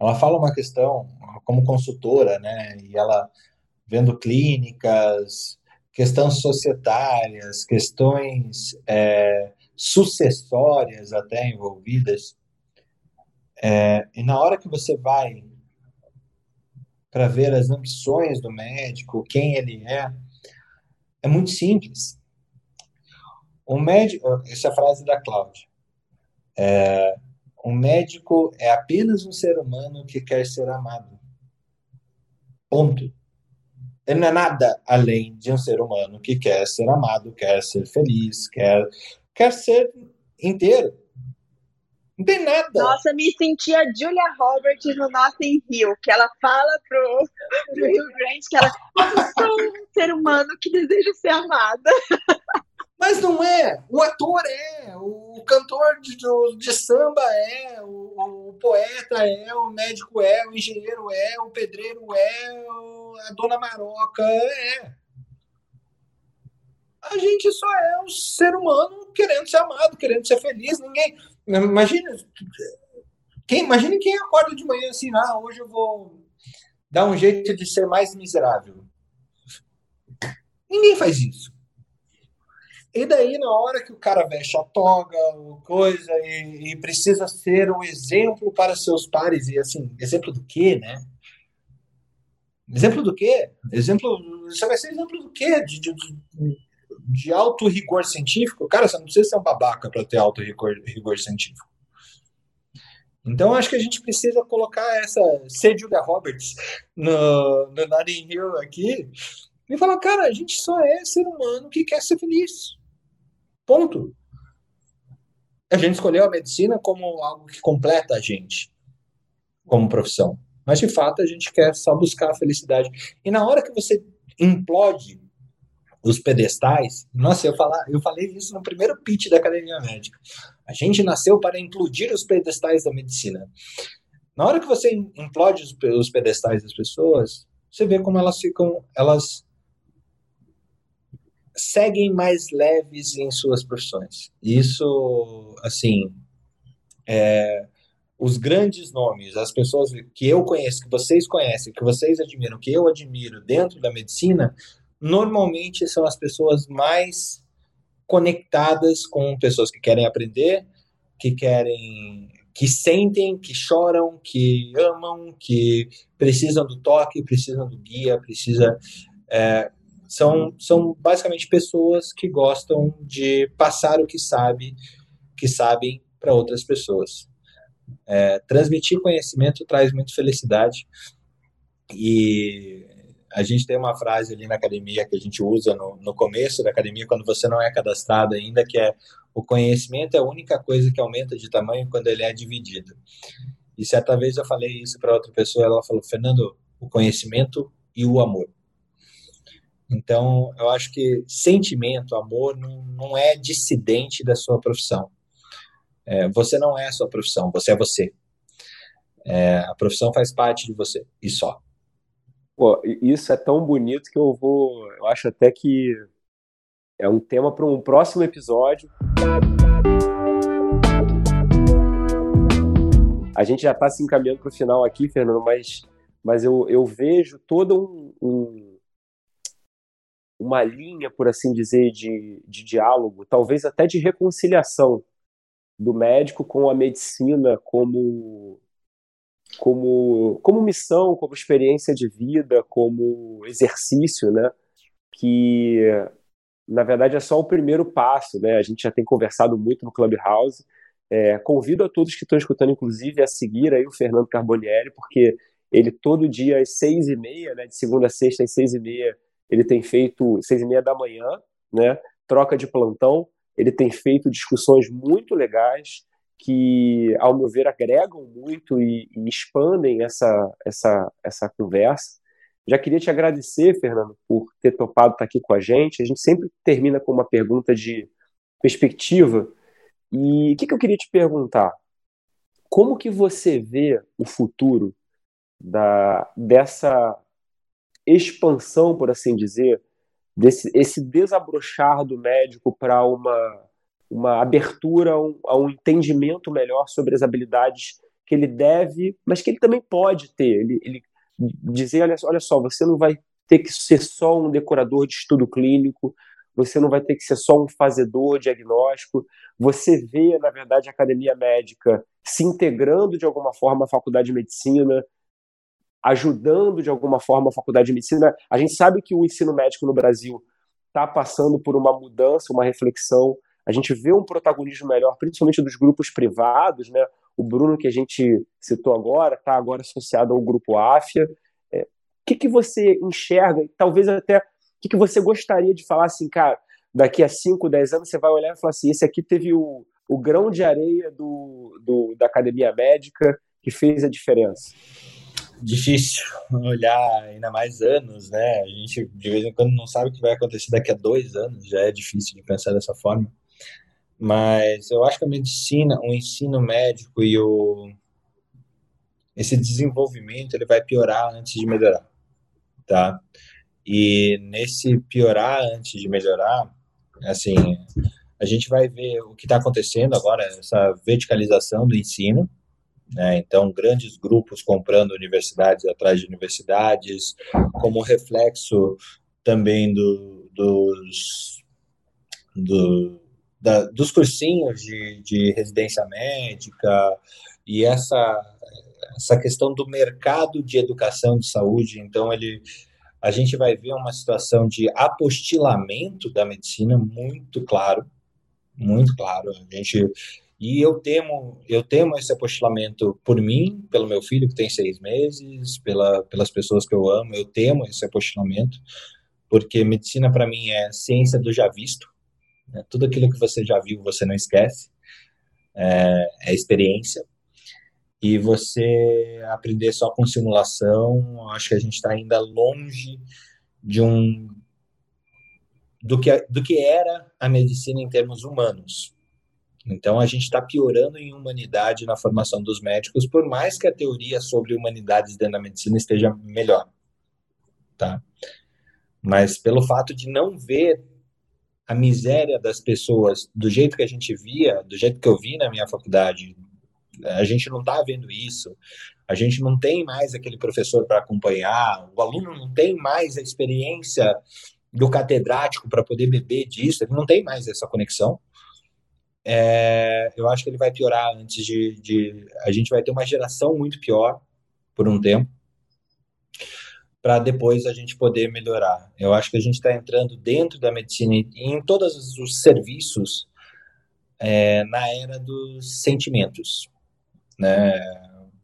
Ela fala uma questão como consultora, né? E ela vendo clínicas, questões societárias, questões é, sucessórias até envolvidas. É, e na hora que você vai para ver as ambições do médico, quem ele é, é muito simples. O médico, essa é a frase da Cláudia. É, um médico é apenas um ser humano que quer ser amado. Ponto. Ele não é nada além de um ser humano que quer ser amado, quer ser feliz, quer, quer ser inteiro. Não tem nada. Nossa, me senti a Julia Roberts no Nothing Hill, que ela fala pro, pro Rio Grande que ela eu sou um ser humano que deseja ser amada. Mas não é. O ator é, o cantor de, de samba é, o, poeta é, o médico é, o engenheiro é, o pedreiro é, a dona Maroca é. A gente só é um ser humano querendo ser amado, querendo ser feliz. Ninguém. Imagina. Quem, imagine quem acorda de manhã assim, ah, hoje eu vou dar um jeito de ser mais miserável. Ninguém faz isso. E daí, na hora que o cara veste a toga, coisa, e, e, precisa ser um exemplo para seus pares, e assim, exemplo do quê, né? Exemplo do quê? Exemplo. Você vai ser exemplo do quê? De, de, de alto rigor científico? Cara, você não precisa ser um babaca para ter alto rigor, rigor científico. Então, acho que a gente precisa colocar essa. ser Julia Roberts no, no Notting Hill aqui e falar, cara, a gente só é ser humano que quer ser feliz. Ponto. A gente escolheu a medicina como algo que completa a gente como profissão. Mas, de fato, a gente quer só buscar a felicidade. E na hora que você implode os pedestais, nossa, eu, falar, eu falei isso no primeiro pitch da Academia Médica. A gente nasceu para implodir os pedestais da medicina. Na hora que você implode os, os pedestais das pessoas, você vê como elas ficam, elas seguem mais leves em suas profissões. Isso, assim, é, os grandes nomes, as pessoas que eu conheço, que vocês conhecem, que vocês admiram, que eu admiro dentro da medicina, normalmente são as pessoas mais conectadas com pessoas que querem aprender, que querem, que sentem, que choram, que amam, que precisam do toque, precisam do guia, precisa é, são, são basicamente pessoas que gostam de passar o que sabe, que sabem para outras pessoas. É, transmitir conhecimento traz muita felicidade e a gente tem uma frase ali na academia que a gente usa no, no começo da academia, quando você não é cadastrado ainda, que é o conhecimento é a única coisa que aumenta de tamanho quando ele é dividido. E certa vez eu falei isso para outra pessoa, ela falou, Fernando, o conhecimento e o amor. Então, eu acho que sentimento, amor, não, não é dissidente da sua profissão. É, você não é a sua profissão, você é você. É, a profissão faz parte de você, e só. Pô, isso é tão bonito que eu vou. Eu acho até que é um tema para um próximo episódio. A gente já está se encaminhando para o final aqui, Fernando, mas, mas eu, eu vejo todo um, um uma linha, por assim dizer, de, de diálogo, talvez até de reconciliação do médico com a medicina como como como missão, como experiência de vida, como exercício, né? Que na verdade é só o primeiro passo, né? A gente já tem conversado muito no Clubhouse. É, convido a todos que estão escutando, inclusive, a seguir aí o Fernando Carbonieri, porque ele todo dia às seis e meia, né, de segunda a sexta às seis e meia, ele tem feito seis e meia da manhã, né? Troca de plantão. Ele tem feito discussões muito legais que, ao meu ver, agregam muito e, e expandem essa, essa, essa conversa. Já queria te agradecer, Fernando, por ter topado estar aqui com a gente. A gente sempre termina com uma pergunta de perspectiva. E o que, que eu queria te perguntar? Como que você vê o futuro da, dessa expansão, por assim dizer, desse esse desabrochar do médico para uma uma abertura a um, a um, entendimento melhor sobre as habilidades que ele deve, mas que ele também pode ter. Ele, ele dizer, olha, olha só, você não vai ter que ser só um decorador de estudo clínico, você não vai ter que ser só um fazedor diagnóstico, você vê, na verdade, a academia médica se integrando de alguma forma à faculdade de medicina, ajudando de alguma forma a faculdade de medicina. A gente sabe que o ensino médico no Brasil está passando por uma mudança, uma reflexão. A gente vê um protagonismo melhor, principalmente dos grupos privados, né? O Bruno que a gente citou agora está agora associado ao grupo AFIA. É, o que, que você enxerga? Talvez até o que, que você gostaria de falar assim, cara? Daqui a 5, 10 anos você vai olhar e falar assim: esse aqui teve o, o grão de areia do, do, da academia médica que fez a diferença difícil [laughs] olhar ainda mais anos, né? A gente de vez em quando não sabe o que vai acontecer daqui a dois anos, já é difícil de pensar dessa forma. Mas eu acho que a medicina, o ensino médico e o esse desenvolvimento ele vai piorar antes de melhorar, tá? E nesse piorar antes de melhorar, assim, a gente vai ver o que está acontecendo agora, essa verticalização do ensino, né? Então, grandes grupos comprando universidades atrás de universidades, como reflexo também do, dos, do, da, dos cursinhos de, de residência médica e essa, essa questão do mercado de educação de saúde. Então, ele, a gente vai ver uma situação de apostilamento da medicina muito claro, muito claro. A gente e eu temo, eu temo esse apostilamento por mim, pelo meu filho que tem seis meses, pela, pelas pessoas que eu amo. Eu temo esse apostilamento, porque medicina para mim é ciência do já visto. Né? Tudo aquilo que você já viu, você não esquece. É, é experiência. E você aprender só com simulação, acho que a gente está ainda longe de um do que, do que era a medicina em termos humanos. Então, a gente está piorando em humanidade na formação dos médicos, por mais que a teoria sobre humanidades dentro da medicina esteja melhor, tá? Mas pelo fato de não ver a miséria das pessoas do jeito que a gente via, do jeito que eu vi na minha faculdade. A gente não está vendo isso. A gente não tem mais aquele professor para acompanhar. O aluno não tem mais a experiência do catedrático para poder beber disso. Ele não tem mais essa conexão. É, eu acho que ele vai piorar antes de, de. A gente vai ter uma geração muito pior por um tempo para depois a gente poder melhorar. Eu acho que a gente está entrando dentro da medicina e em todos os serviços é, na era dos sentimentos. Né?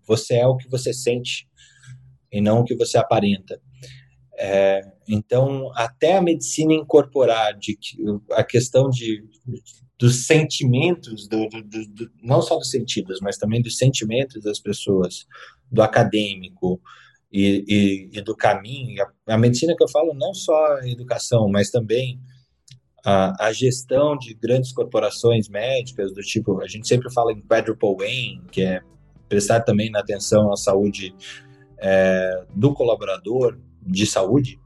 Você é o que você sente e não o que você aparenta. É, então, até a medicina incorporar de, a questão de, dos sentimentos, do, do, do, não só dos sentidos, mas também dos sentimentos das pessoas, do acadêmico, e, e, e do caminho. A, a, medicina que eu falo não só a educação, mas também a, a, gestão de grandes corporações médicas, do tipo, a gente sempre fala em quadruple aim, que é prestar também atenção à saúde é, do colaborador de saúde.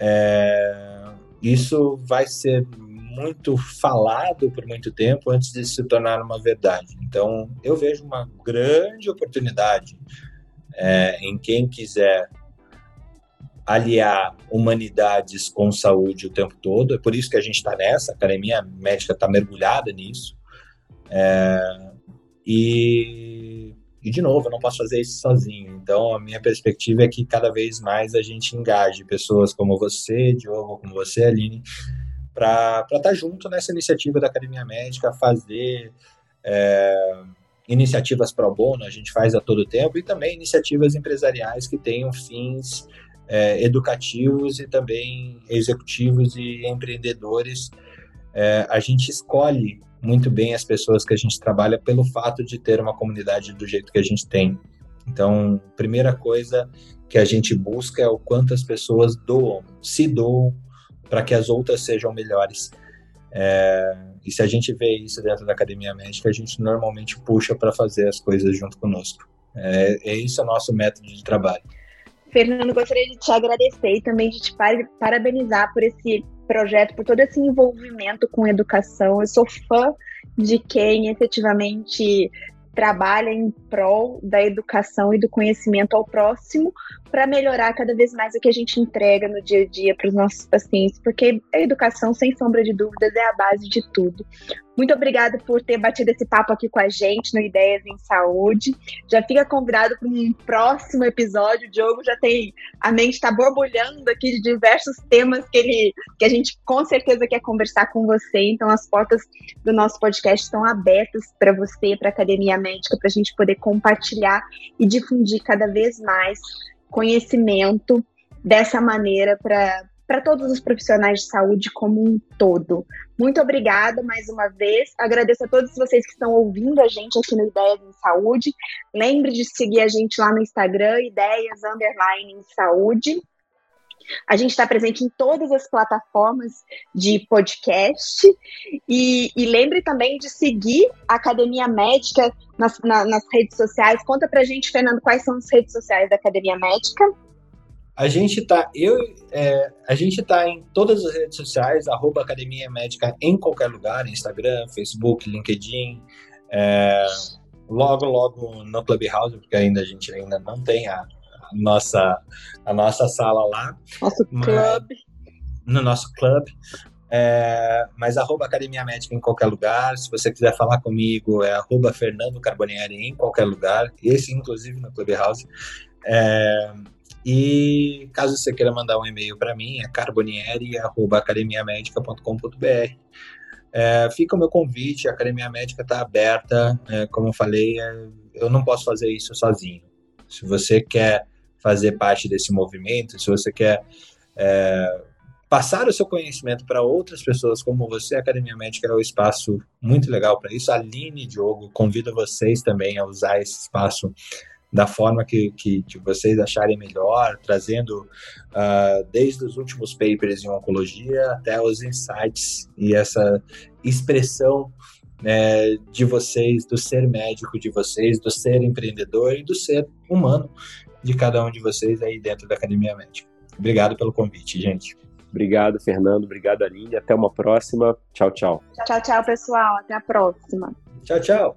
É, isso vai ser muito falado por muito tempo antes de se tornar uma verdade. Então, eu vejo uma grande oportunidade é, em quem quiser aliar humanidades com saúde o tempo todo. É por isso que a gente está nessa, a academia médica está mergulhada nisso. É, e, e, de novo, eu não posso fazer isso sozinho. Então, a minha perspectiva é que cada vez mais a gente engaje pessoas como você, Diogo, como você, Aline, para estar tá junto nessa iniciativa da Academia Médica, fazer. É, iniciativas pro bono, a gente faz a todo tempo, e também iniciativas empresariais que tenham fins é, educativos e também executivos e empreendedores. É, a gente escolhe muito bem as pessoas que a gente trabalha pelo fato de ter uma comunidade do jeito que a gente tem. Então, primeira coisa que a gente busca é o quanto as pessoas doam, se doam para que as outras sejam melhores. É, e se a gente vê isso dentro da academia médica, a gente normalmente puxa para fazer as coisas junto conosco. É, é isso o nosso método de trabalho. Fernando, gostaria de te agradecer e também de te parabenizar por esse projeto, por todo esse envolvimento com educação. Eu sou fã de quem efetivamente trabalha em prol da educação e do conhecimento ao próximo para melhorar cada vez mais o que a gente entrega no dia a dia para os nossos pacientes, porque a educação, sem sombra de dúvidas, é a base de tudo. Muito obrigada por ter batido esse papo aqui com a gente no Ideias em Saúde. Já fica convidado para um próximo episódio. O Diogo já tem a mente está borbulhando aqui de diversos temas que ele que a gente com certeza quer conversar com você. Então as portas do nosso podcast estão abertas para você, para a Academia Médica, para a gente poder compartilhar e difundir cada vez mais conhecimento dessa maneira para para todos os profissionais de saúde como um todo. Muito obrigada mais uma vez. Agradeço a todos vocês que estão ouvindo a gente aqui no Ideias em Saúde. Lembre de seguir a gente lá no Instagram, Ideias Underline em Saúde. A gente está presente em todas as plataformas de podcast. E, e, lembre também de seguir a Academia Médica nas, na, nas redes sociais. Conta pra gente, Fernando, quais são as redes sociais da Academia Médica. A gente tá, eu, é, a gente tá em todas as redes sociais, arroba Academia Médica em qualquer lugar, Instagram, Facebook, LinkedIn, é, logo, logo no Clubhouse, porque ainda a gente ainda não tem a, a nossa, a nossa sala lá. Nosso clube. No nosso clube. É, mas arroba Academia Médica em qualquer lugar. Se você quiser falar comigo, é arroba Fernando Carbonieri em qualquer lugar. Esse, inclusive, no Clubhouse. É, e caso você queira mandar um e-mail para mim, é carbonieri.academiamedica.com.br. É, fica o meu convite, a Academia Médica está aberta. É, como eu falei, é, eu não posso fazer isso sozinho. Se você quer fazer parte desse movimento, se você quer é, passar o seu conhecimento para outras pessoas como você, a Academia Médica é um espaço muito legal para isso. Aline Diogo convido vocês também a usar esse espaço da forma que, que, que vocês acharem melhor, trazendo uh, desde os últimos papers em oncologia até os insights e essa expressão né, de vocês, do ser médico de vocês, do ser empreendedor e do ser humano de cada um de vocês aí dentro da Academia Médica. Obrigado pelo convite, gente. Obrigado, Fernando. Obrigado, Aline. Até uma próxima. Tchau, tchau. Tchau, tchau, pessoal. Até a próxima. Tchau, tchau.